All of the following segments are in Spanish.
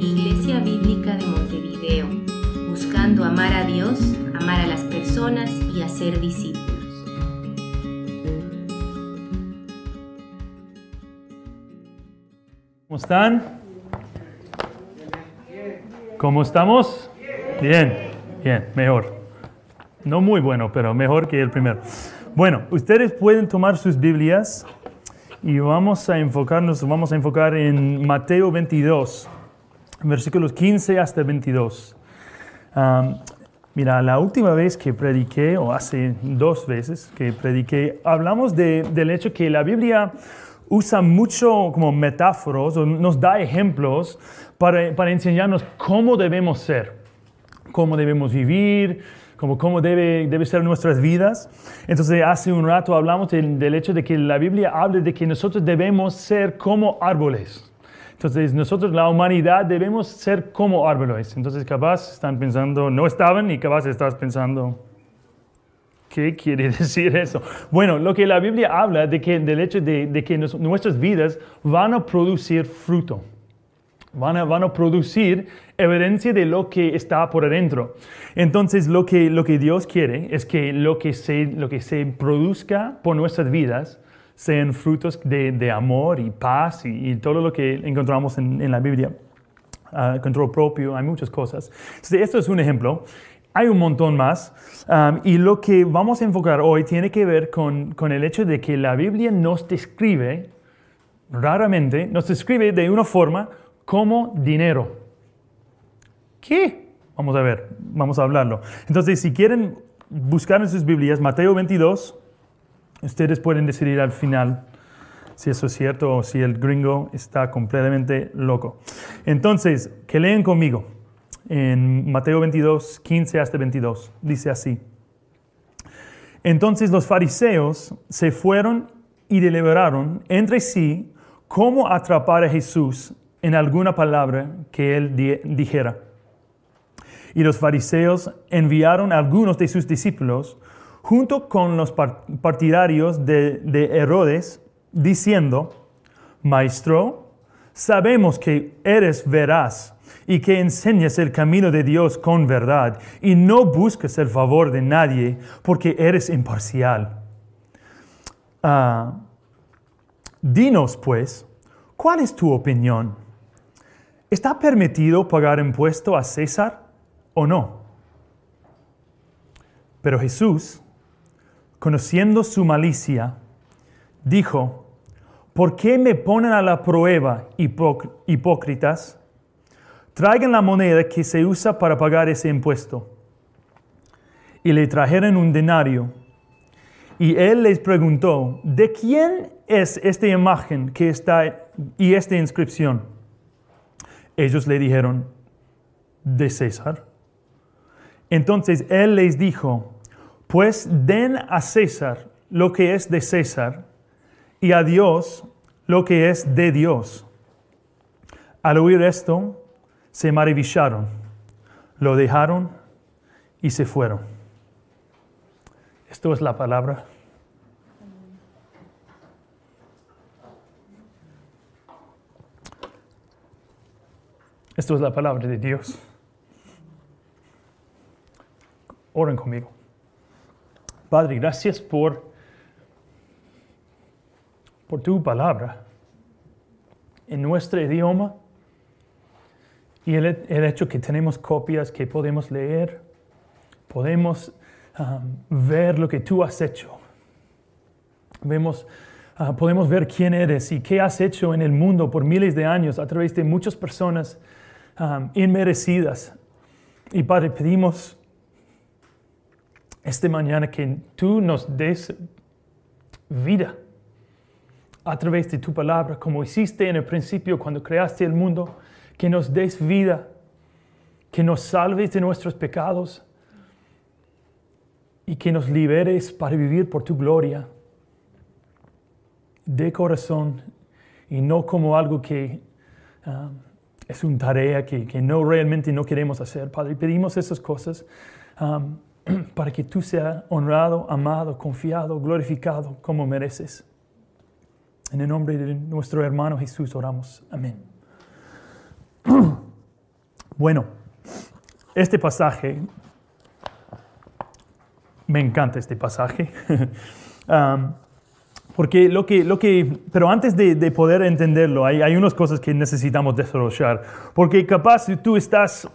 Iglesia Bíblica de Montevideo, buscando amar a Dios, amar a las personas y hacer discípulos. ¿Cómo están? ¿Cómo estamos? Bien, bien, mejor. No muy bueno, pero mejor que el primero. Bueno, ustedes pueden tomar sus Biblias y vamos a enfocarnos, vamos a enfocar en Mateo 22, versículos 15 hasta 22. mira, la última vez que prediqué, o hace dos veces que prediqué, hablamos del hecho que la Biblia usa mucho como metáforos o nos da ejemplos para, para enseñarnos cómo debemos ser, cómo debemos vivir, como cómo debe, debe ser nuestras vidas. Entonces, hace un rato hablamos del, del, hecho de que la Biblia habla de que nosotros debemos ser como árboles. Entonces, nosotros, la humanidad, debemos ser como árboles. Entonces, capaz están pensando, no estaban y capaz estás pensando, ¿Qué quiere decir eso? Bueno, lo que la Biblia habla de que, del hecho de, de que nuestras vidas van a producir fruto. Van a, van a, producir evidencia de lo que está por adentro. Entonces, lo que, lo que Dios quiere es que lo que se, lo que se produzca por nuestras vidas sean frutos de, de amor y paz y, todo lo que encontramos en, en la Biblia. Uh, control propio, hay muchas cosas. Entonces, esto es un ejemplo. Hay un montón más. Y lo que vamos a enfocar hoy tiene que ver con, con el hecho de que la Biblia nos describe, raramente, nos describe de una forma como dinero. ¿Qué? Vamos a ver, vamos a hablarlo. Entonces, si quieren buscar en sus Biblias Mateo 22, ustedes pueden decidir al final si eso es cierto o si el gringo está completamente loco. Entonces, que leen conmigo en Mateo 22, 15 hasta 22. Dice así. Entonces los fariseos se fueron y deliberaron entre sí cómo atrapar a Jesús en alguna palabra que él dijera. Y los fariseos enviaron a algunos de sus discípulos junto con los partidarios de, de Herodes, diciendo, Maestro, sabemos que eres veraz y que enseñas el camino de Dios con verdad y no buscas el favor de nadie porque eres imparcial. Ah, dinos pues, ¿cuál es tu opinión? ¿Está permitido pagar impuesto a César o no? Pero Jesús, conociendo su malicia, dijo, ¿por qué me ponen a la prueba, hipócritas? traigan la moneda que se usa para pagar ese impuesto. Y le trajeron un denario. Y él les preguntó, ¿de quién es esta imagen que está y esta inscripción? Ellos le dijeron, de César. Entonces él les dijo, pues den a César lo que es de César y a Dios lo que es de Dios. Al oír esto, se maravillaron, lo dejaron y se fueron. Esto es la palabra. Esto es la palabra de Dios. Oren conmigo. Padre, gracias por, por tu palabra en nuestro idioma y el, hecho que tenemos copias que podemos leer, podemos um, ver lo que tú has hecho. Vemos, uh, podemos ver quién eres y qué has hecho en el mundo por miles de años a través de muchas personas um, inmerecidas. Y Padre, pedimos esta mañana que tú nos des vida a través de tu palabra, como hiciste en el principio cuando creaste el mundo que nos des vida, que nos salves de nuestros pecados y que nos liberes para vivir por tu gloria de corazón y no como algo que um, es una tarea que, no realmente no queremos hacer. Padre, pedimos esas cosas um, para que tú seas honrado, amado, confiado, glorificado como mereces. En el nombre de nuestro hermano Jesús oramos. Amén. Bueno, este pasaje, me encanta este pasaje. Um, porque lo que, lo que, pero antes de, de poder entenderlo, hay, hay, unas cosas que necesitamos desarrollar. Porque capaz tú estás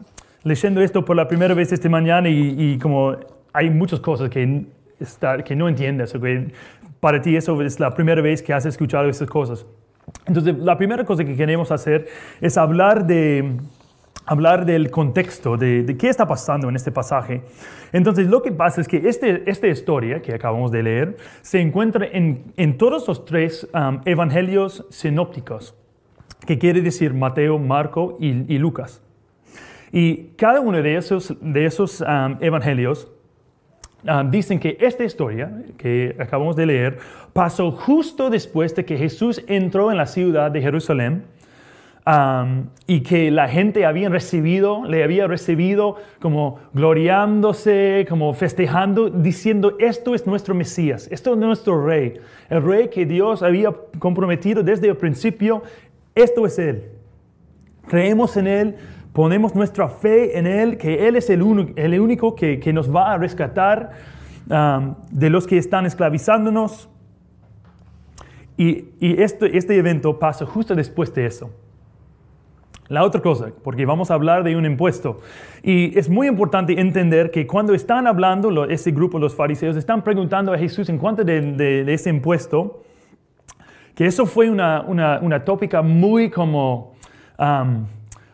leyendo esto por la primera vez esta mañana y, y como hay muchas cosas que, está, que no entiendes, que para ti eso es la primera vez que has escuchado esas cosas. Entonces, la primera cosa que queremos hacer es hablar de, hablar del contexto, de, qué está pasando en este pasaje. Entonces, lo que pasa es que este, esta historia que acabamos de leer se encuentra en, en todos los tres um, evangelios sinópticos, que quiere decir Mateo, Marco y, y, Lucas. Y cada uno de esos, de esos um, evangelios um, dicen que esta historia que acabamos de leer pasó justo después de que Jesús entró en la ciudad de Jerusalén Um, y que la gente había recibido, le había recibido como gloriándose, como festejando, diciendo, esto es nuestro Mesías, esto es nuestro rey, el rey que Dios había comprometido desde el principio, esto es Él. Creemos en Él, ponemos nuestra fe en Él, que Él es el, uno, el único que, que, nos va a rescatar um, de los que están esclavizándonos. Y, y este, este evento pasa justo después de eso. La otra cosa, porque vamos a hablar de un impuesto. Y es muy importante entender que cuando están hablando, ese grupo, los fariseos, están preguntando a Jesús en cuanto de, ese impuesto, que eso fue una, una, una tópica muy como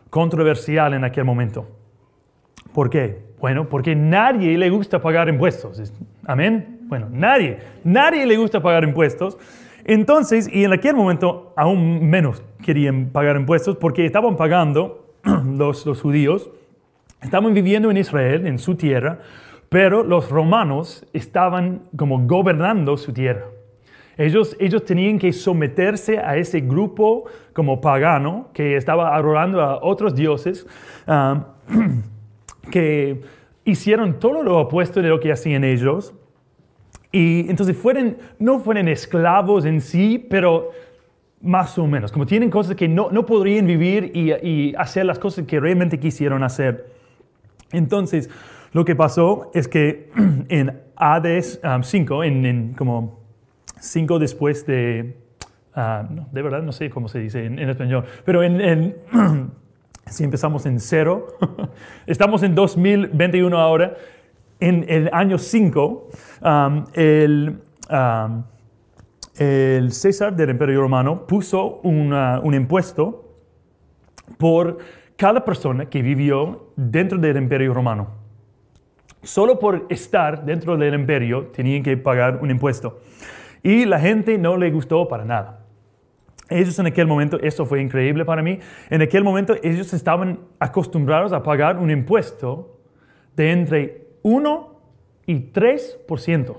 controversial en aquel momento. ¿Por qué? Bueno, porque nadie le gusta pagar impuestos. Amén. Bueno, nadie, nadie le gusta pagar impuestos. Entonces, y en aquel momento aún menos querían pagar impuestos porque estaban pagando los, judíos, estaban viviendo en Israel, en su tierra, pero los romanos estaban como gobernando su tierra. Ellos, ellos tenían que someterse a ese grupo como pagano que estaba adorando a otros dioses, uh, que hicieron todo lo opuesto de lo que hacían ellos. Y entonces fueron, no fueron esclavos en sí, pero más o menos, como tienen cosas que no, no podrían vivir y, y, hacer las cosas que realmente quisieron hacer. Entonces, lo que pasó es que en Hades 5, um, en, en, como 5 después de, uh, no, de verdad no sé cómo se dice en, en español, pero en, en si empezamos en cero, estamos en 2021 ahora, en el año 5, um, el, um, el, César del Imperio Romano puso una, un impuesto por cada persona que vivió dentro del Imperio Romano. Solo por estar dentro del imperio tenían que pagar un impuesto. Y la gente no le gustó para nada. Ellos en aquel momento, eso fue increíble para mí, en aquel momento ellos estaban acostumbrados a pagar un impuesto de entre 1 y 3%.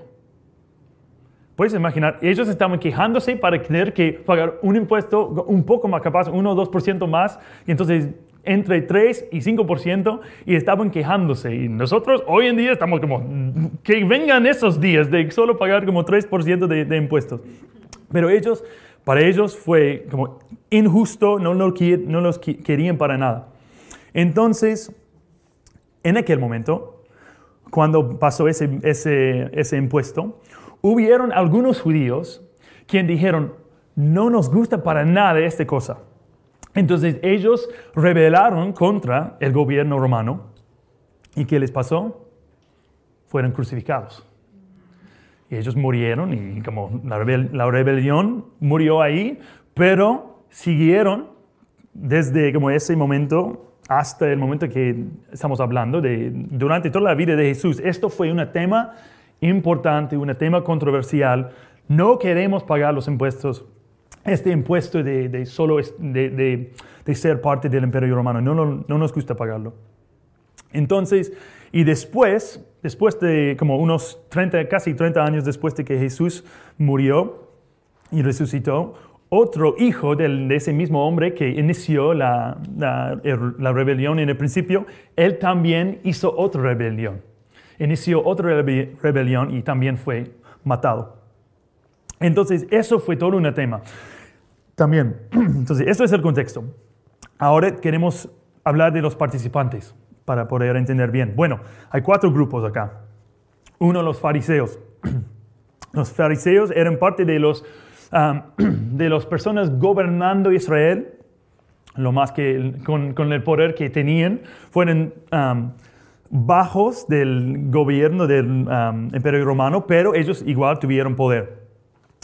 Puedes imaginar, ellos estaban quejándose para tener que pagar un impuesto un poco más capaz, 1 o 2% más, y entonces entre 3 y 5%, y estaban quejándose. Y nosotros hoy en día estamos como, que vengan esos días de solo pagar como 3% de, de impuestos. Pero ellos, para ellos fue como injusto, no, los querían para nada. Entonces, en aquel momento, cuando pasó ese, ese, impuesto, hubieron algunos judíos quienes dijeron, no nos gusta para nada esta cosa. Entonces ellos rebelaron contra el gobierno romano. ¿Y qué les pasó? Fueron crucificados. Y ellos murieron y como la, la rebelión murió ahí, pero siguieron desde como ese momento hasta el momento que estamos hablando, de, durante toda la vida de Jesús. Esto fue un tema importante, un tema controversial. No queremos pagar los impuestos, este impuesto de, solo de, de, ser parte del imperio romano. No, no, no, nos gusta pagarlo. Entonces, y después, después de como unos 30, casi 30 años después de que Jesús murió y resucitó, otro hijo de ese mismo hombre que inició la, la, la, rebelión en el principio, él también hizo otra rebelión. Inició otra rebelión y también fue matado. Entonces, eso fue todo un tema. También, entonces, eso es el contexto. Ahora queremos hablar de los participantes para poder entender bien. Bueno, hay cuatro grupos acá. Uno, los fariseos. Los fariseos eran parte de los de las personas gobernando Israel, lo más que con, el poder que tenían, fueron bajos del gobierno del imperio romano, pero ellos igual tuvieron poder.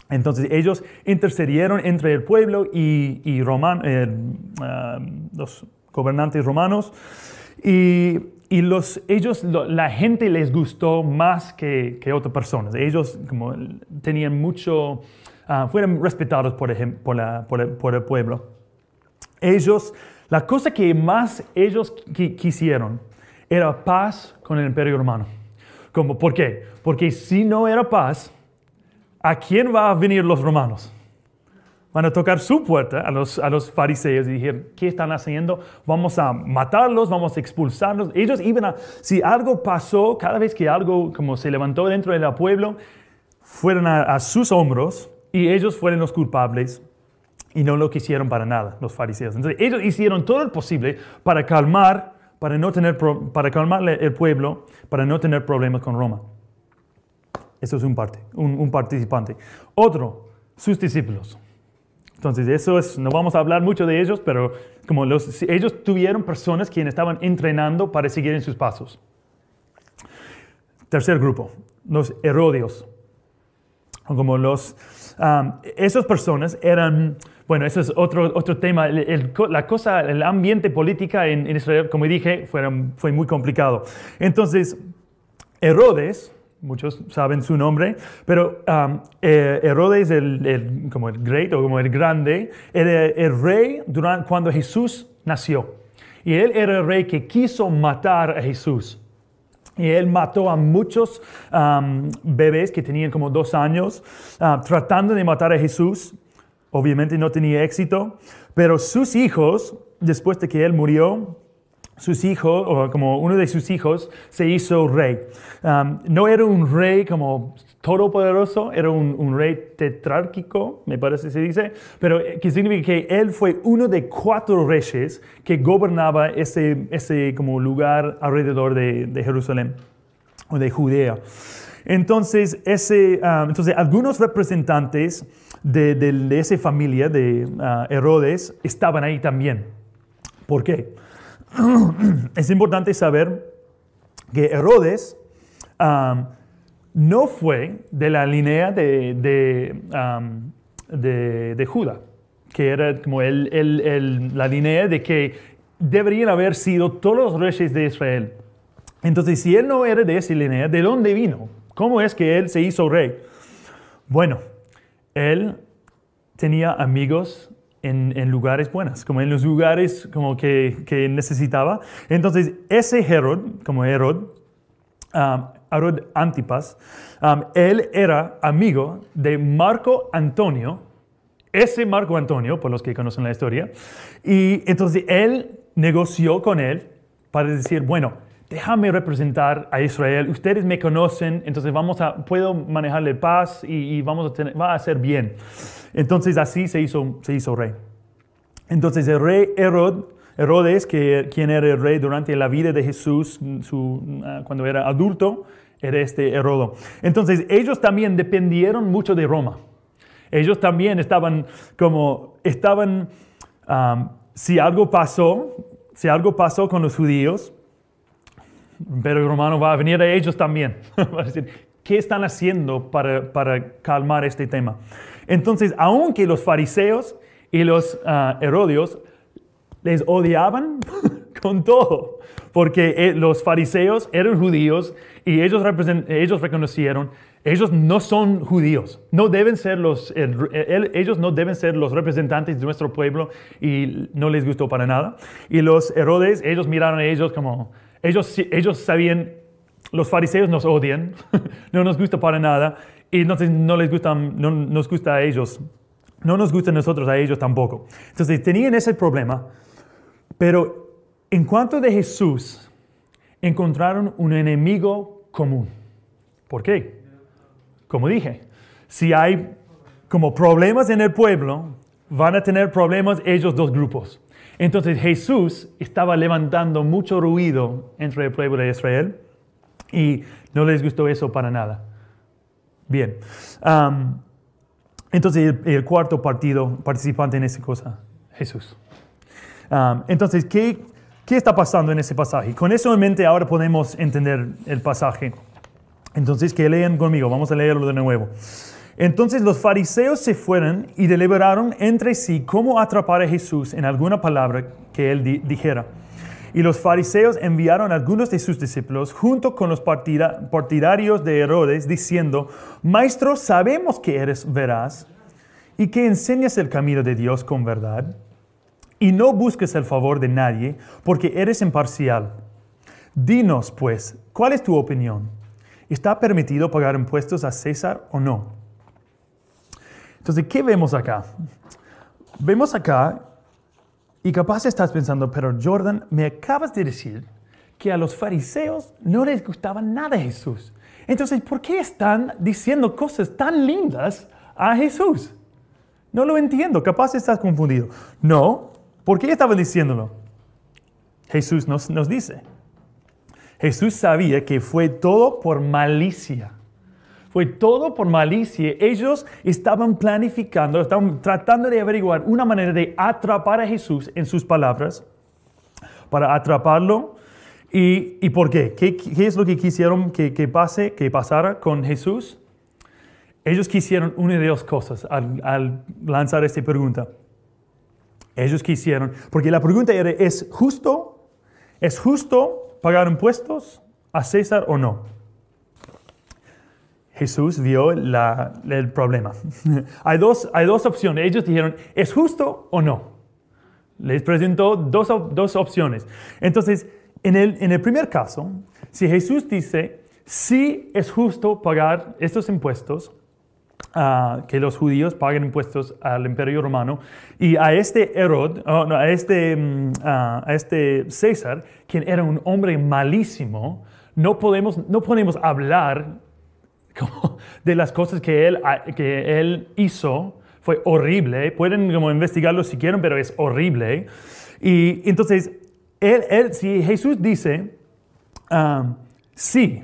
Entonces ellos intercedieron entre el pueblo y, y eh, los gobernantes romanos y, y los, ellos, la gente les gustó más que, que otras personas. Ellos como tenían mucho, uh, fueron respetados por, por, la, por, el, por, el, pueblo. Ellos, la cosa que más ellos quisieron era paz con el imperio romano. Como, ¿Por qué? Porque si no era paz, ¿a quién va a venir los romanos? Van a tocar su puerta a los, a los fariseos y decir, ¿qué están haciendo? Vamos a matarlos, vamos a expulsarlos. Ellos iban a, si algo pasó, cada vez que algo como se levantó dentro del pueblo, fueron a, a sus hombros y ellos fueron los culpables y no lo quisieron para nada, los fariseos. Entonces ellos hicieron todo lo posible para calmar, para, no tener, para calmar el pueblo, para no tener problemas con Roma. Eso es un, parte, un, participante. Otro, sus discípulos. Entonces, eso es, no vamos a hablar mucho de ellos, pero como los, ellos tuvieron personas quienes estaban entrenando para seguir en sus pasos. Tercer grupo, los Herodios. Como los, esas personas eran, bueno, eso es otro, otro tema. la cosa, el ambiente político en, Israel, como dije, fue, fue muy complicado. Entonces, Herodes, muchos saben su nombre, pero um, Herodes, el, como el great o como el grande, era el rey durante, cuando Jesús nació. Y él era el rey que quiso matar a Jesús. Y él mató a muchos bebés que tenían como dos años, uh, tratando de matar a Jesús. Obviamente no tenía éxito, pero sus hijos, después de que él murió, sus hijos, o como uno de sus hijos, se hizo rey. No era un rey como todopoderoso, era un, rey tetrárquico, me parece se dice, pero eh, que significa que él fue uno de cuatro reyes que gobernaba ese, ese como lugar alrededor de, Jerusalén o de Judea. Entonces, ese, um, entonces algunos representantes de, esa familia de uh, Herodes estaban ahí también. ¿Por qué? es importante saber que Herodes no fue de la línea de, de, Judá, que era como la línea de que deberían haber sido todos los reyes de Israel. Entonces, si él no era de esa línea, ¿de dónde vino? ¿Cómo es que él se hizo rey? Bueno, él tenía amigos en, lugares buenos, como en los lugares como que, que necesitaba. Entonces, ese Herod, como Herod, Herod Antipas, um, él era amigo de Marco Antonio, ese Marco Antonio, por los que conocen la historia, y entonces él negoció con él para decir, bueno, déjame representar a Israel, ustedes me conocen, entonces vamos a, puedo manejarle paz y, vamos a tener, va a ser bien. Entonces así se hizo, se hizo rey. Entonces el rey Herod, Herodes, que, quien era el rey durante la vida de Jesús su, ah, cuando era adulto, era este Herodo. Entonces ellos también dependieron mucho de Roma. Ellos también estaban como, estaban, si algo pasó, si algo pasó con los judíos, pero el romano va a venir a ellos también. ¿qué están haciendo para, para calmar este tema? Entonces, aunque los fariseos y los uh, herodios les odiaban con todo, porque eh, los fariseos eran judíos y ellos, ellos reconocieron, ellos no son judíos, no deben ser los, ellos no deben ser los representantes de nuestro pueblo y no les gustó para nada. Y los Herodes, ellos miraron a ellos como, ellos, ellos sabían, los fariseos nos odian, no nos gusta para nada y entonces no les gusta, no nos gusta a ellos, no nos gusta a nosotros a ellos tampoco. Entonces tenían ese problema, pero en cuanto de Jesús, encontraron un enemigo común. ¿Por qué? Como dije, si hay como problemas en el pueblo, van a tener problemas ellos dos grupos. Entonces Jesús estaba levantando mucho ruido entre el pueblo de Israel y no les gustó eso para nada. Bien. entonces el, cuarto partido participante en esa cosa, Jesús. Entonces, ¿qué, ¿qué está pasando en ese pasaje? Con eso en mente ahora podemos entender el pasaje. Entonces, que lean conmigo, vamos a leerlo de nuevo. Entonces los fariseos se fueron y deliberaron entre sí cómo atrapar a Jesús en alguna palabra que él dijera. Y los fariseos enviaron algunos de sus discípulos junto con los partidarios de Herodes diciendo, Maestro, sabemos que eres veraz y que enseñas el camino de Dios con verdad y no busques el favor de nadie porque eres imparcial. Dinos, pues, ¿cuál es tu opinión? ¿Está permitido pagar impuestos a César o no? Entonces, ¿qué vemos acá? Vemos acá, y capaz estás pensando, pero Jordan, me acabas de decir que a los fariseos no les gustaba nada Jesús. Entonces, ¿por qué están diciendo cosas tan lindas a Jesús? No lo entiendo, capaz estás confundido. No, ¿por qué estaban diciéndolo? Jesús nos, nos dice. Jesús sabía que fue todo por malicia. Fue todo por malicia. Ellos estaban planificando, estaban tratando de averiguar una manera de atrapar a Jesús en sus palabras, para atraparlo. ¿Y, por qué? qué? es lo que quisieron que, pase, que pasara con Jesús? Ellos quisieron una de dos cosas al, al lanzar esta pregunta. Ellos quisieron, porque la pregunta era, ¿es justo? ¿Es justo pagar impuestos a César o no? Jesús vio el problema. hay, dos, hay dos opciones. Ellos dijeron, ¿es justo o no? Les presentó dos, dos opciones. Entonces, en el, en el primer caso, si Jesús dice, sí es justo pagar estos impuestos, uh, que los judíos paguen impuestos al imperio romano, y a este Herod, oh, a, este, mm, a este César, quien era un hombre malísimo, no podemos, no podemos hablar de las cosas que él, que él hizo fue horrible. Pueden como investigarlo si quieren, pero es horrible. Y entonces, él, él, si Jesús dice, um, sí,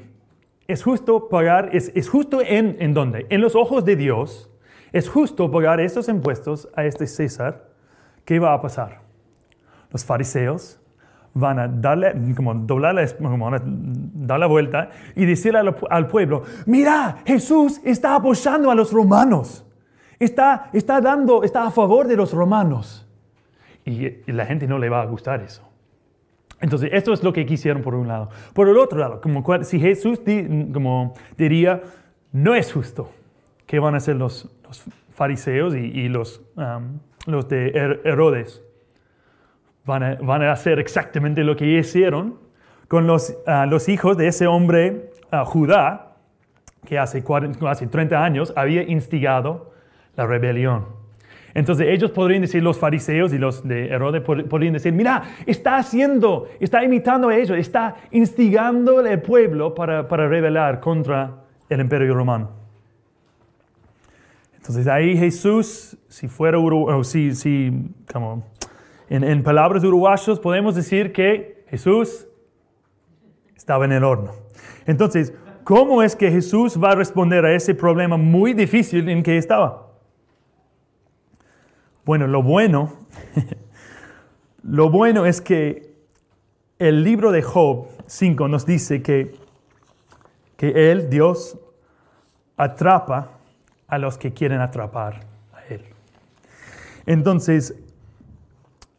es justo pagar, es, es justo en, en dónde? En los ojos de Dios, es justo pagar estos impuestos a este César, ¿qué va a pasar? Los fariseos van a darle, como doblar la, como dar la vuelta y decirle al, pueblo, mira, Jesús está apoyando a los romanos, está, está dando, está a favor de los romanos. Y, la gente no le va a gustar eso. Entonces, esto es lo que quisieron por un lado. Por el otro lado, como si Jesús como diría, no es justo, ¿qué van a hacer los, fariseos y, los, los de Herodes? van a, hacer exactamente lo que hicieron con los, ah, los hijos de ese hombre uh, Judá, que hace, 40, hace 30 años había instigado la rebelión. Entonces ellos podrían decir, los fariseos y los de Herodes podrían decir, mira, está haciendo, está imitando a ellos, está instigando al pueblo para, para rebelar contra el imperio romano. Entonces ahí Jesús, si fuera, o si, si como en, palabras uruguayos podemos decir que Jesús estaba en el horno. Entonces, ¿cómo es que Jesús va a responder a ese problema muy difícil en que estaba? Bueno, lo bueno, lo bueno es que el libro de Job 5 nos dice que, que Él, Dios, atrapa a los que quieren atrapar a Él. Entonces,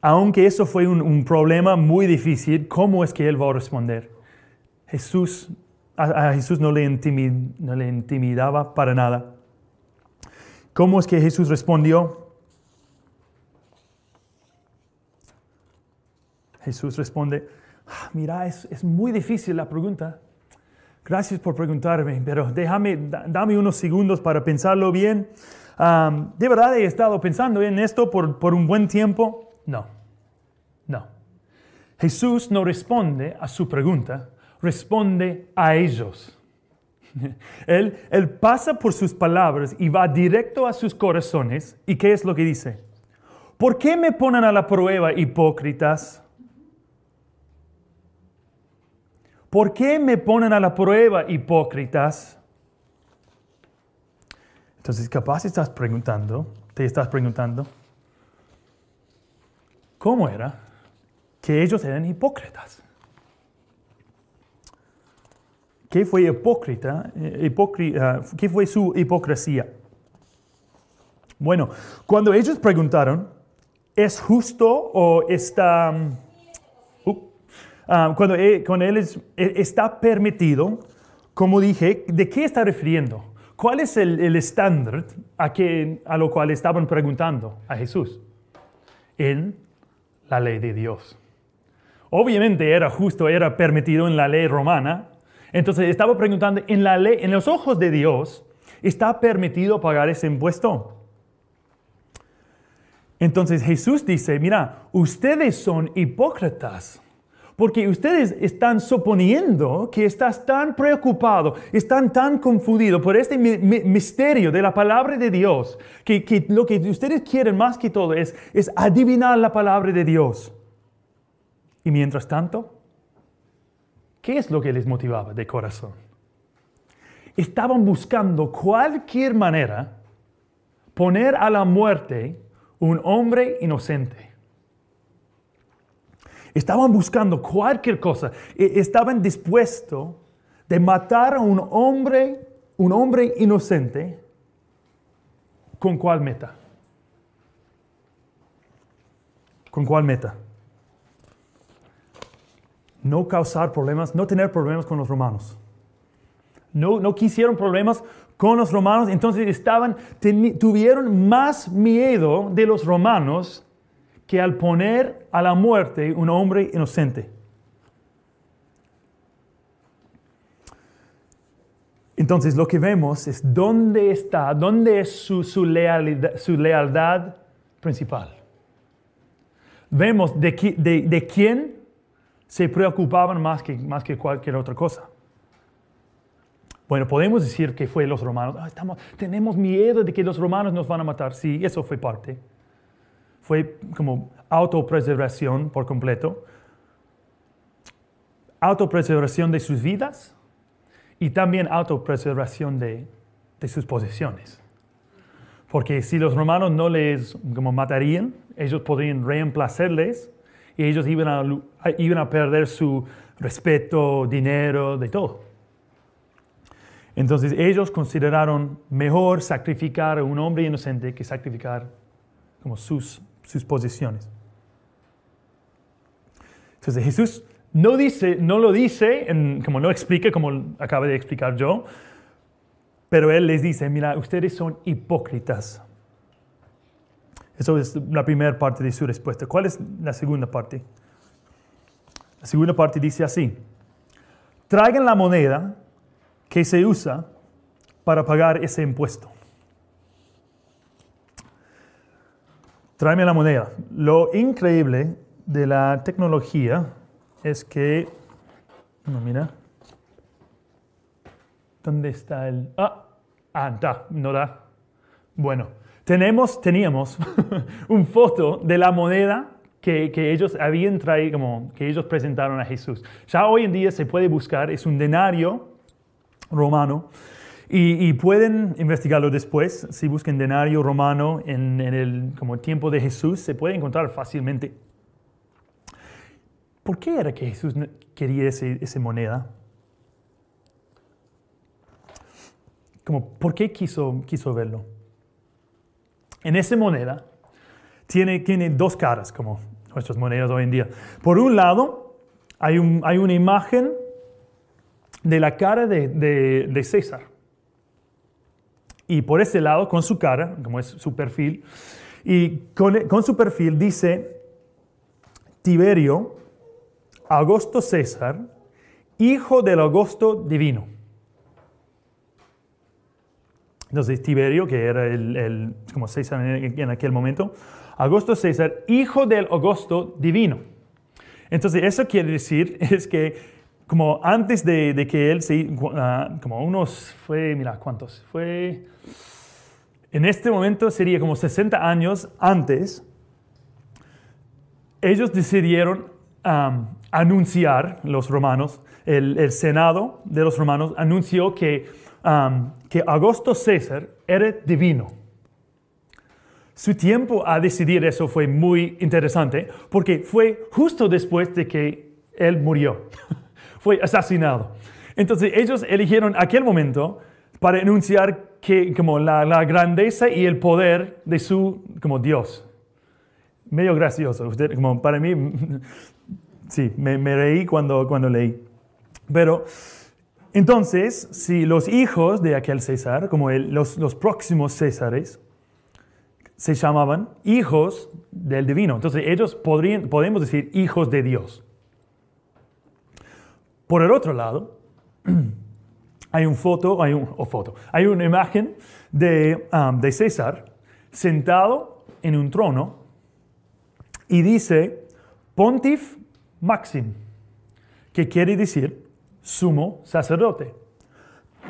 aunque eso fue un, problema muy difícil, ¿cómo es que él va a responder? Jesús, a, Jesús no le, no le intimidaba para nada. ¿Cómo es que Jesús respondió? Jesús responde, ah, mira, es, muy difícil la pregunta. Gracias por preguntarme, pero déjame, dame unos segundos para pensarlo bien. ¿De verdad he estado pensando en esto por, por un buen tiempo? No, no. Jesús no responde a su pregunta, responde a ellos. Él, él pasa por sus palabras y va directo a sus corazones. ¿Y qué es lo que dice? ¿por qué me ponen a la prueba, hipócritas? ¿Por qué me ponen a la prueba, hipócritas? Entonces, capaz estás preguntando, te estás preguntando, ¿cómo era que ellos eran hipócritas? ¿Qué fue hipócrita? Eh, ah, ¿Qué fue su hipocresía? Bueno, cuando ellos preguntaron, ¿es justo o está... Ah, cuando, él, él e, está permitido, como dije, ¿de qué está refiriendo? ¿Cuál es el, estándar a, a lo cual estaban preguntando a Jesús? En la ley de Dios. Obviamente era justo, era permitido en la ley romana, entonces estaba preguntando, en la ley, en los ojos de Dios, ¿está permitido pagar ese impuesto? Entonces Jesús dice, mira, ustedes son hipócritas. Porque ustedes están suponiendo que estás tan preocupado, están tan confundidos por este misterio de la palabra de Dios, que, lo que ustedes quieren más que todo es, es adivinar la palabra de Dios. Y mientras tanto, ¿Qué es lo que les motivaba de corazón? Estaban buscando cualquier manera poner a la muerte un hombre inocente. Estaban buscando cualquier cosa. E, estaban dispuestos de matar a un hombre, un hombre inocente. ¿Con cuál meta? ¿Con cuál meta? no causar problemas, no tener problemas con los romanos. No, no quisieron problemas con los romanos, entonces estaban, tuvieron más miedo de los romanos que al poner a la muerte un hombre inocente. Entonces lo que vemos es dónde está, dónde es su, lealidad, su lealtad, principal. Vemos de, quién se preocupaban más que, más que cualquier otra cosa. Bueno, podemos decir que fue los romanos. Estamos, tenemos miedo de que los romanos nos van a matar. Sí, eso fue parte. Fue como autopreservación por completo. Autopreservación de sus vidas y también autopreservación de, sus posesiones. Porque si los romanos no les como matarían, ellos podrían reemplazarles y ellos iban a, iban a perder su respeto, dinero, de todo. Entonces ellos consideraron mejor sacrificar a un hombre inocente que sacrificar como sus, sus posiciones. Entonces Jesús no, dice, no lo dice, como no explica, como acabo de explicar yo, pero Él les dice, mira, ustedes son hipócritas. Eso es la primera parte de su respuesta. ¿Cuál es la segunda parte? La segunda parte dice así, traigan la moneda que se usa para pagar ese impuesto. Tráeme la moneda. Lo increíble de la tecnología es que, no, mira, ¿dónde está el? Ah, ah, no da. Bueno, tenemos, teníamos un foto de la moneda que, ellos habían traído, como que ellos presentaron a Jesús. Ya hoy en día se puede buscar, es un denario romano. Y, pueden investigarlo después, si buscan denario romano en, el como tiempo de Jesús, se puede encontrar fácilmente. ¿Por qué era que Jesús quería esa moneda? Como, ¿Por qué quiso, quiso verlo? En esa moneda tiene, tiene dos caras, como nuestras monedas hoy en día. Por un lado, hay, un, hay una imagen de la cara de, de, César. Y por ese lado, con su cara, como es su perfil, y con, su perfil dice Tiberio, Augusto César, hijo del Augusto divino. Entonces Tiberio, que era el, como César en, aquel momento, Augusto César, hijo del Augusto divino. Entonces eso quiere decir es que como antes de, que él se, ah, como unos, fue, mira, ¿cuántos? Fue, en este momento sería como 60 años antes ellos decidieron anunciar, los romanos, el, Senado de los romanos anunció que, que Augusto César era divino. Su tiempo a decidir eso fue muy interesante porque fue justo después de que él murió, fue asesinado. Entonces ellos eligieron aquel momento para anunciar que, como la, grandeza y el poder de su como Dios. Medio gracioso, usted, como para mí, sí, me, me reí cuando, cuando leí. Pero entonces, si los hijos de aquel César, como los, los próximos Césares, se llamaban hijos del divino. Entonces ellos podrían, podemos decir hijos de Dios. Por el otro lado, hay un foto, hay un, foto, hay una imagen de, um, de César sentado en un trono y dice Pontif Maxim, que quiere decir sumo sacerdote.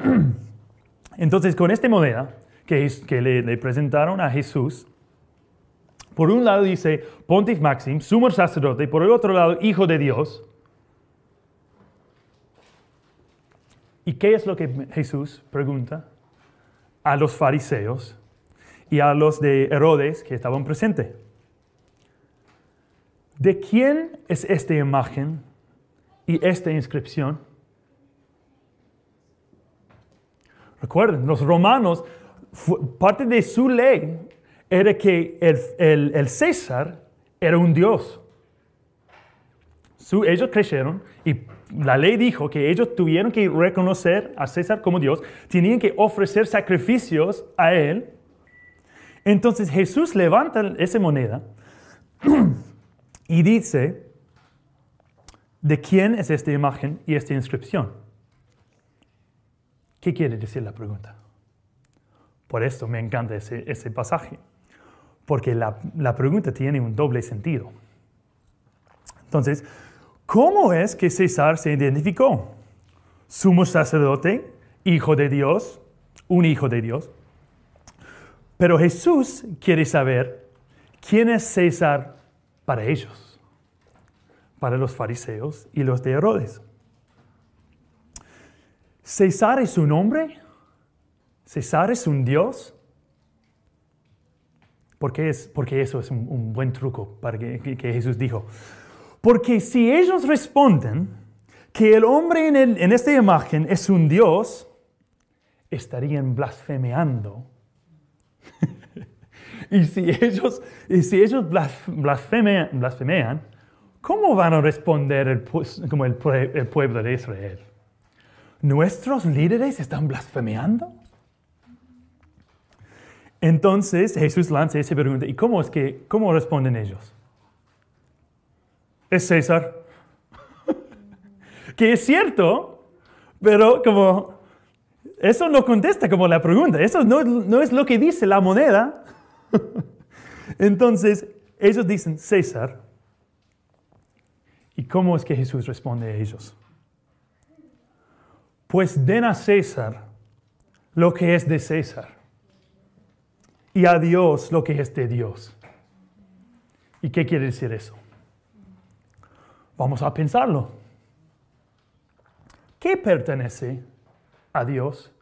Entonces, con esta moneda que, que le, le, presentaron a Jesús, por un lado dice Pontif Maxim, sumo sacerdote, y por el otro lado, hijo de Dios. ¿Y qué es lo que Jesús pregunta a los fariseos y a los de Herodes que estaban presentes? ¿De quién es esta imagen y esta inscripción? Recuerden, los romanos, parte de su ley era que el, el, César era un dios. Su, ellos creyeron y la ley dijo que ellos tuvieron que reconocer a César como Dios, tenían que ofrecer sacrificios a él. Entonces Jesús levanta esa moneda y dice, ¿de quién es esta imagen y esta inscripción? ¿Qué quiere decir la pregunta? Por esto me encanta ese, ese pasaje, porque la, la pregunta tiene un doble sentido. Entonces, ¿Cómo es que César se identificó? Sumo sacerdote, hijo de Dios, un hijo de Dios. Pero Jesús quiere saber quién es César para ellos, para los fariseos y los de Herodes. ¿César es un hombre? ¿César es un Dios? Porque, es, porque eso es un, buen truco para que Jesús dijo. Porque si ellos responden que el hombre en, esta imagen es un Dios, estarían blasfemeando. y si ellos, y si ellos blasfemean, blasfemean, ¿cómo van a responder el, como el, el pueblo de Israel? ¿Nuestros líderes están blasfemeando? Entonces Jesús lanza esa pregunta. ¿Y cómo es que, cómo responden ellos? Es César. que es cierto, pero como eso no contesta como la pregunta, eso no, no es lo que dice la moneda. Entonces, ellos dicen César. ¿Y cómo es que Jesús responde a ellos? Pues den a César lo que es de César y a Dios lo que es de Dios. ¿Y qué quiere decir eso? Vamos a pensarlo. ¿Qué pertenece a Dios?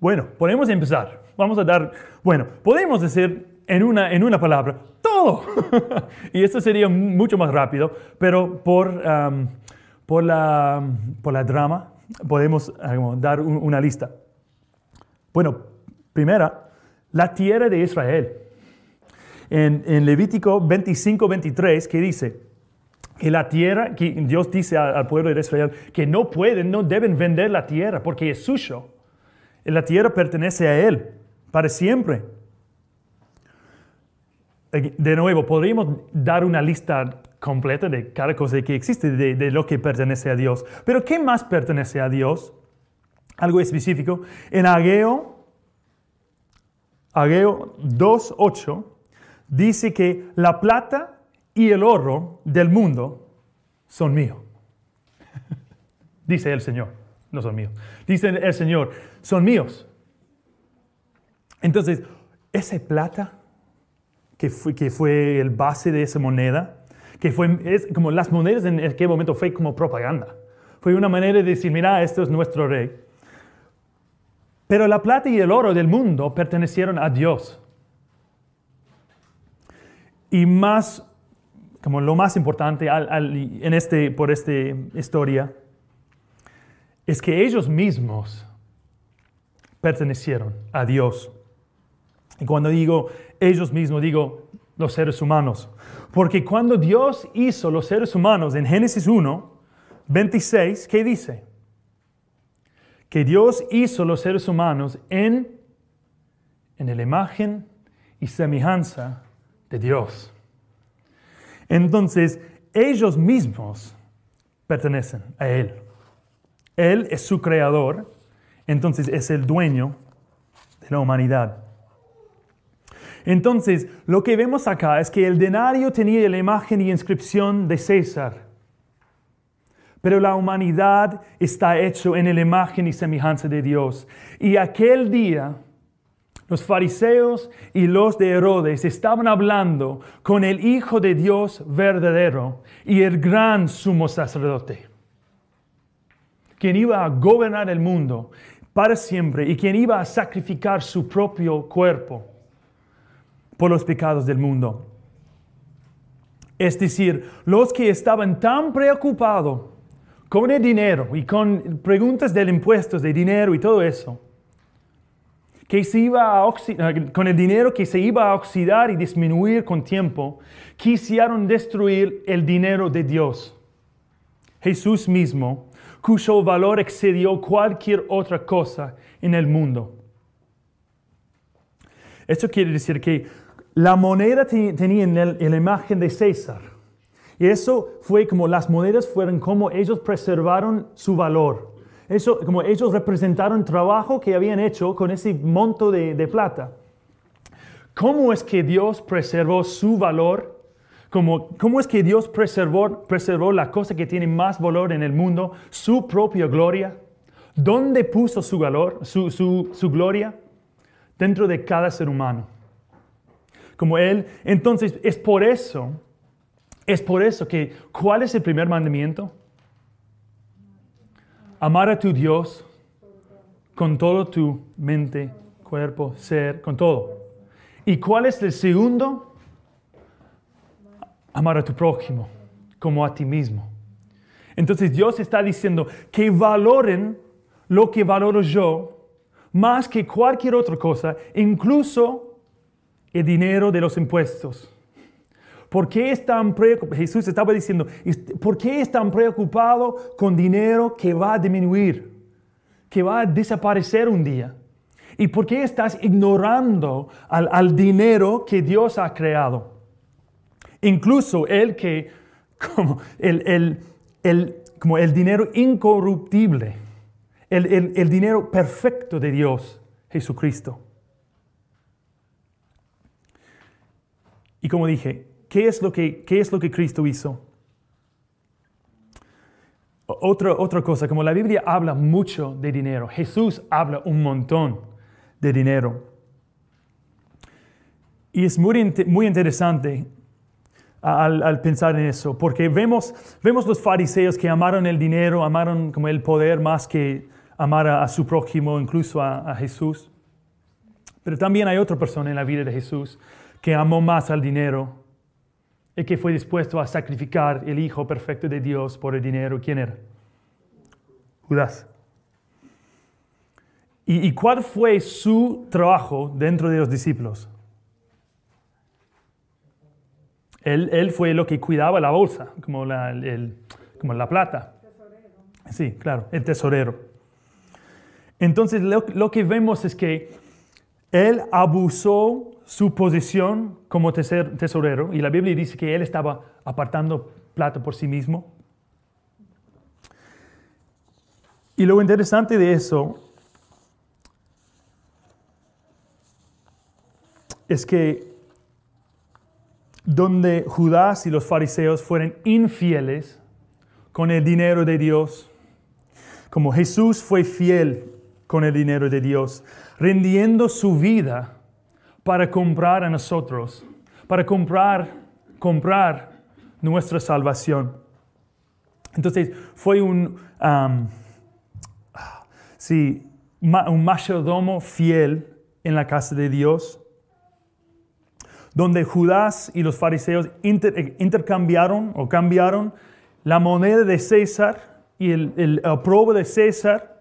Bueno, podemos empezar. Vamos a dar, bueno, podemos decir en una, en una palabra, todo. y esto sería mucho más rápido, pero por, por, la, por la drama podemos dar un, una lista. Bueno, primera, la tierra de Israel en, Levítico 25, 23, que dice que la tierra, que Dios dice al, pueblo de Israel que no pueden, no deben vender la tierra porque es suyo. La tierra pertenece a Él para siempre. De nuevo, podríamos dar una lista completa de cada cosa que existe, de, de, lo que pertenece a Dios. Pero ¿qué más pertenece a Dios? Algo específico. En Ageo, Ageo 2.8 dice que la plata y el oro del mundo son míos. dice el Señor, no son míos. Dice el Señor, son míos. Entonces, esa plata que fue, que fue el base de esa moneda, que fue, es como las monedas en aquel momento fue como propaganda. Fue una manera de decir, mira, esto es nuestro rey. Pero la plata y el oro del mundo pertenecieron a Dios. Y más, como lo más importante en este, por esta historia, es que ellos mismos pertenecieron a Dios. Y cuando digo ellos mismos, digo los seres humanos. Porque cuando Dios hizo los seres humanos en Génesis 1, 26, ¿qué dice? Que Dios hizo los seres humanos en, en la imagen y semejanza de Dios. Entonces, ellos mismos pertenecen a Él. Él es su creador, entonces es el dueño de la humanidad. Entonces, lo que vemos acá es que el denario tenía la imagen y inscripción de César, pero la humanidad está hecho en la imagen y semejanza de Dios. Y aquel día, los fariseos y los de Herodes estaban hablando con el Hijo de Dios verdadero y el gran sumo sacerdote quien iba a gobernar el mundo para siempre y quien iba a sacrificar su propio cuerpo por los pecados del mundo. Es decir, los que estaban tan preocupados con el dinero y con preguntas del impuestos, de dinero y todo eso, que se iba a con el dinero que se iba a oxidar y disminuir con tiempo, quisieron destruir el dinero de Dios. Jesús mismo cuyo valor excedió cualquier otra cosa en el mundo. Esto quiere decir que la moneda tenía en la imagen de César. Y eso fue como las monedas fueron como ellos preservaron su valor. Eso, como ellos representaron trabajo que habían hecho con ese monto de, plata. ¿Cómo es que Dios preservó su valor ¿Cómo es que Dios preservó, preservó la cosa que tiene más valor en el mundo, su propia gloria? ¿Dónde puso su, valor, su, su gloria? Dentro de cada ser humano. Como Él. Entonces, es por eso, es por eso que, ¿cuál es el primer mandamiento? Amar a tu Dios con todo tu mente, cuerpo, ser, con todo. ¿Y cuál es el segundo? amar a tu prójimo como a ti mismo. Entonces Dios está diciendo que valoren lo que valoro yo más que cualquier otra cosa, incluso el dinero de los impuestos. ¿Por qué están Jesús estaba diciendo, ¿por qué están preocupados con dinero que va a disminuir, que va a desaparecer un día? ¿Y por qué estás ignorando al dinero que Dios ha creado? Incluso el que, como el, como el dinero incorruptible, el, dinero perfecto de Dios, Jesucristo. Y como dije, ¿qué es lo que, qué es lo que Cristo hizo? Otra, otra cosa, como la Biblia habla mucho de dinero, Jesús habla un montón de dinero. Y es muy, muy interesante al, pensar en eso, porque vemos, vemos los fariseos que amaron el dinero, amaron como el poder más que amar a, su prójimo, incluso a, Jesús. Pero también hay otra persona en la vida de Jesús que amó más al dinero y que fue dispuesto a sacrificar el Hijo perfecto de Dios por el dinero. ¿Quién era? Judas. ¿Y, y cuál fue su trabajo dentro de los discípulos? Él, fue lo que cuidaba la bolsa, como la, como la plata. Sí, claro, el tesorero. Entonces lo, que vemos es que él abusó su posición como tesorero y la Biblia dice que él estaba apartando plata por sí mismo. Y lo interesante de eso es que donde Judas y los fariseos fueron infieles con el dinero de Dios, como Jesús fue fiel con el dinero de Dios, rindiendo su vida para comprar a nosotros, para comprar, comprar nuestra salvación. Entonces fue un, um, sí, un mayordomo fiel en la casa de Dios, donde Judas y los fariseos intercambiaron o cambiaron la moneda de César y el, el de César.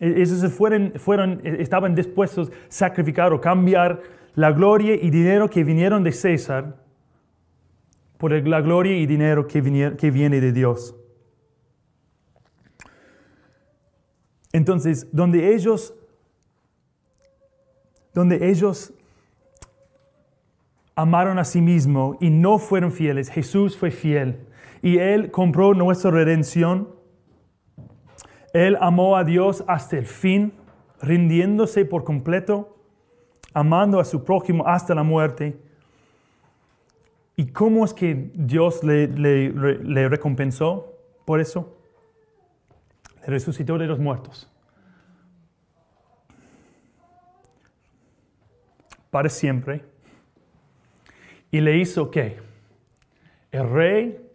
Esos fueron, fueron, e-, estaban dispuestos a sacrificar o cambiar la gloria y dinero que vinieron de César por la gloria y dinero que, que viene de Dios. Entonces, donde ellos, donde ellos amaron a sí mismo y no fueron fieles, Jesús fue fiel y Él compró nuestra redención. Él amó a Dios hasta el fin, rindiéndose por completo, amando a su prójimo hasta la muerte. ¿Y cómo es que Dios le, le, recompensó por eso? Le resucitó de los muertos. Para siempre. Y le hizo qué? El rey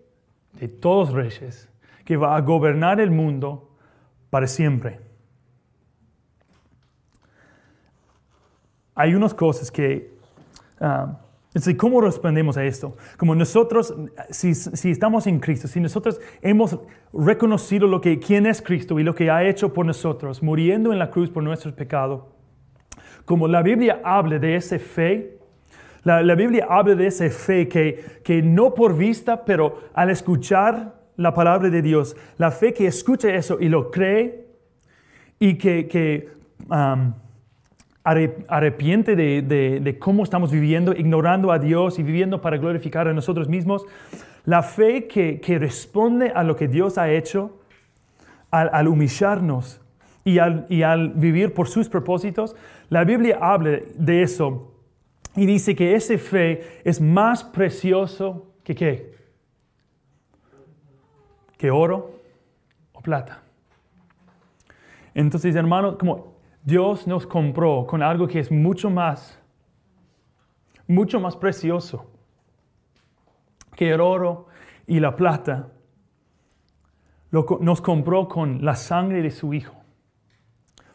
de todos reyes, que va a gobernar el mundo para siempre. Hay unas cosas que... Ah, ¿Cómo respondemos a esto? Como nosotros, si, estamos en Cristo, si nosotros hemos reconocido lo que, quién es Cristo y lo que ha hecho por nosotros, muriendo en la cruz por nuestros pecados, como la Biblia habla de esa fe, la, Biblia habla de esa fe que, que no por vista, pero al escuchar la palabra de Dios, la fe que escucha eso y lo cree y que, que um, arrepiente de, cómo estamos viviendo, ignorando a Dios y viviendo para glorificar a nosotros mismos, la fe que, responde a lo que Dios ha hecho al, humillarnos y al, y al, vivir por sus propósitos, la Biblia habla de eso y dice que esa fe es más precioso que qué? Que oro o plata. Entonces, hermanos, como Dios nos compró con algo que es mucho más, mucho más precioso que el oro y la plata. nos compró con la sangre de su Hijo.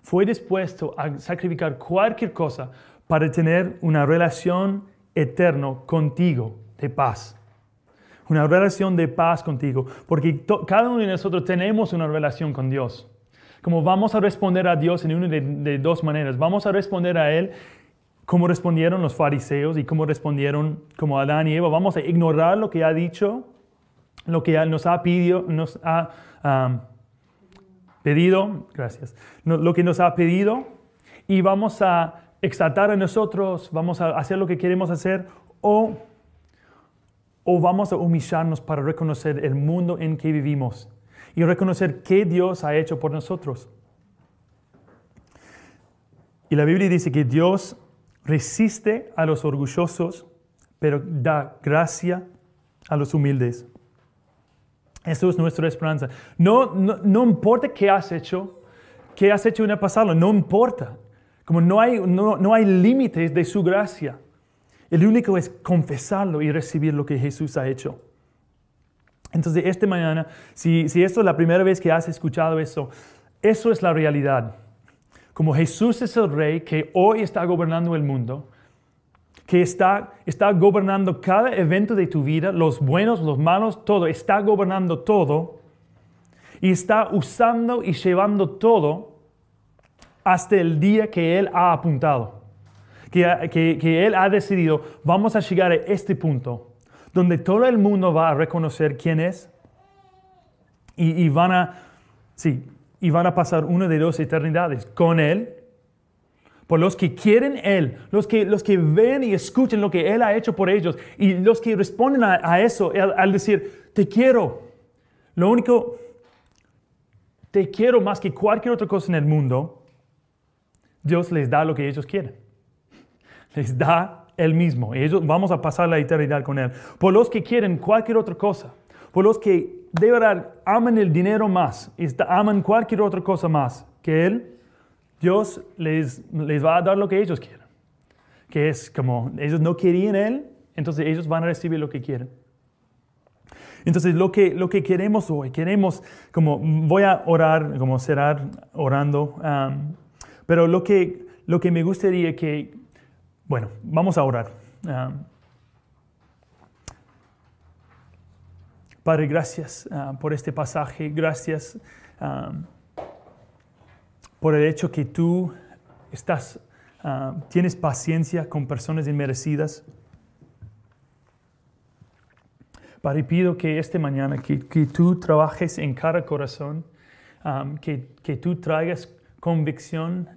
Fue dispuesto a sacrificar cualquier cosa para tener una relación eterna contigo de paz. Una relación de paz contigo. Porque cada uno de nosotros tenemos una relación con Dios como vamos a responder a Dios en una de, dos maneras. Vamos a responder a Él como respondieron los fariseos y como respondieron como Adán y Eva. Vamos a ignorar lo que ha dicho, lo que nos ha pedido, nos ha pedido, gracias, lo que nos ha pedido y vamos a exaltar a nosotros, vamos a hacer lo que queremos hacer o, o vamos a humillarnos para reconocer el mundo en que vivimos y reconocer qué Dios ha hecho por nosotros. Y la Biblia dice que Dios resiste a los orgullosos, pero da gracia a los humildes. Eso es nuestra esperanza. No, no, importa qué has hecho, qué has hecho en el pasado, no importa. Como no hay, no, no hay límites de su gracia. El único es confesarlo y recibir lo que Jesús ha hecho. Entonces, esta mañana, si, si esto es la primera vez que has escuchado eso, eso es la realidad. Como Jesús es el rey que hoy está gobernando el mundo, que está, está gobernando cada evento de tu vida, los buenos, los malos, todo, está gobernando todo y está usando y llevando todo hasta el día que Él ha apuntado, que, que, que Él ha decidido, vamos a llegar a este punto donde todo el mundo va a reconocer quién es y, van a, sí, y van a pasar una de dos eternidades con Él, por los que quieren Él, los que, los que ven y escuchen lo que Él ha hecho por ellos y los que responden a, eso al, decir, te quiero. Lo único, te quiero más que cualquier otra cosa en el mundo, Dios les da lo que ellos quieren. Les da él mismo. Ellos vamos a pasar la eternidad con Él. Por los que quieren cualquier otra cosa, por los que de verdad aman el dinero más aman cualquier otra cosa más que Él, Dios les, les va a dar lo que ellos quieren. que es como ellos no querían Él, entonces ellos van a recibir lo que quieren. Entonces lo que, lo que queremos hoy, queremos, como voy a orar, como cerrar orando, pero lo que, lo que me gustaría que, bueno, vamos a orar. Um, Padre, gracias uh, por este pasaje, gracias um, por el hecho que tú estás, tienes paciencia con personas inmerecidas. Padre, pido que esta mañana, que, tú trabajes en cada corazón, que, que, tú traigas convicción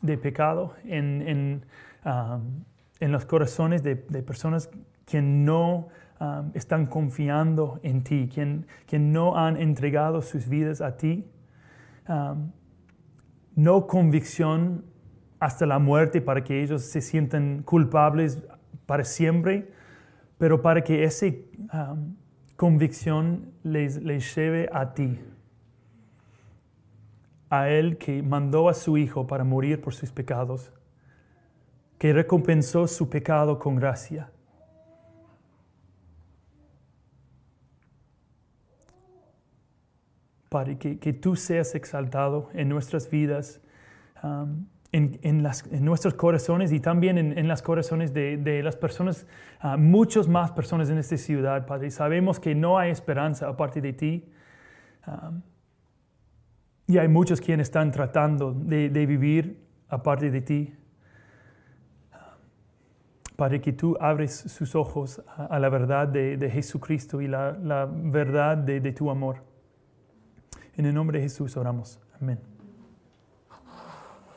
de pecado en, en, um, en los corazones de, personas que no están confiando en ti, quien, que no han entregado sus vidas a ti. no convicción hasta la muerte para que ellos se sientan culpables para siempre, pero para que esa um, convicción les, les lleve a ti, a Él que mandó a su Hijo para morir por sus pecados, que recompensó su pecado con gracia. Para que, que tú seas exaltado en nuestras vidas. Um, en, nuestros corazones y también en, los corazones de, las personas, uh, muchas más personas en esta ciudad, Padre. Sabemos que no hay esperanza aparte de ti. Um, y hay muchos quienes están tratando de, vivir aparte de ti. Padre, que tú abres sus ojos a, la verdad de, Jesucristo y la, la verdad de tu amor. En el nombre de Jesús oramos. Amén.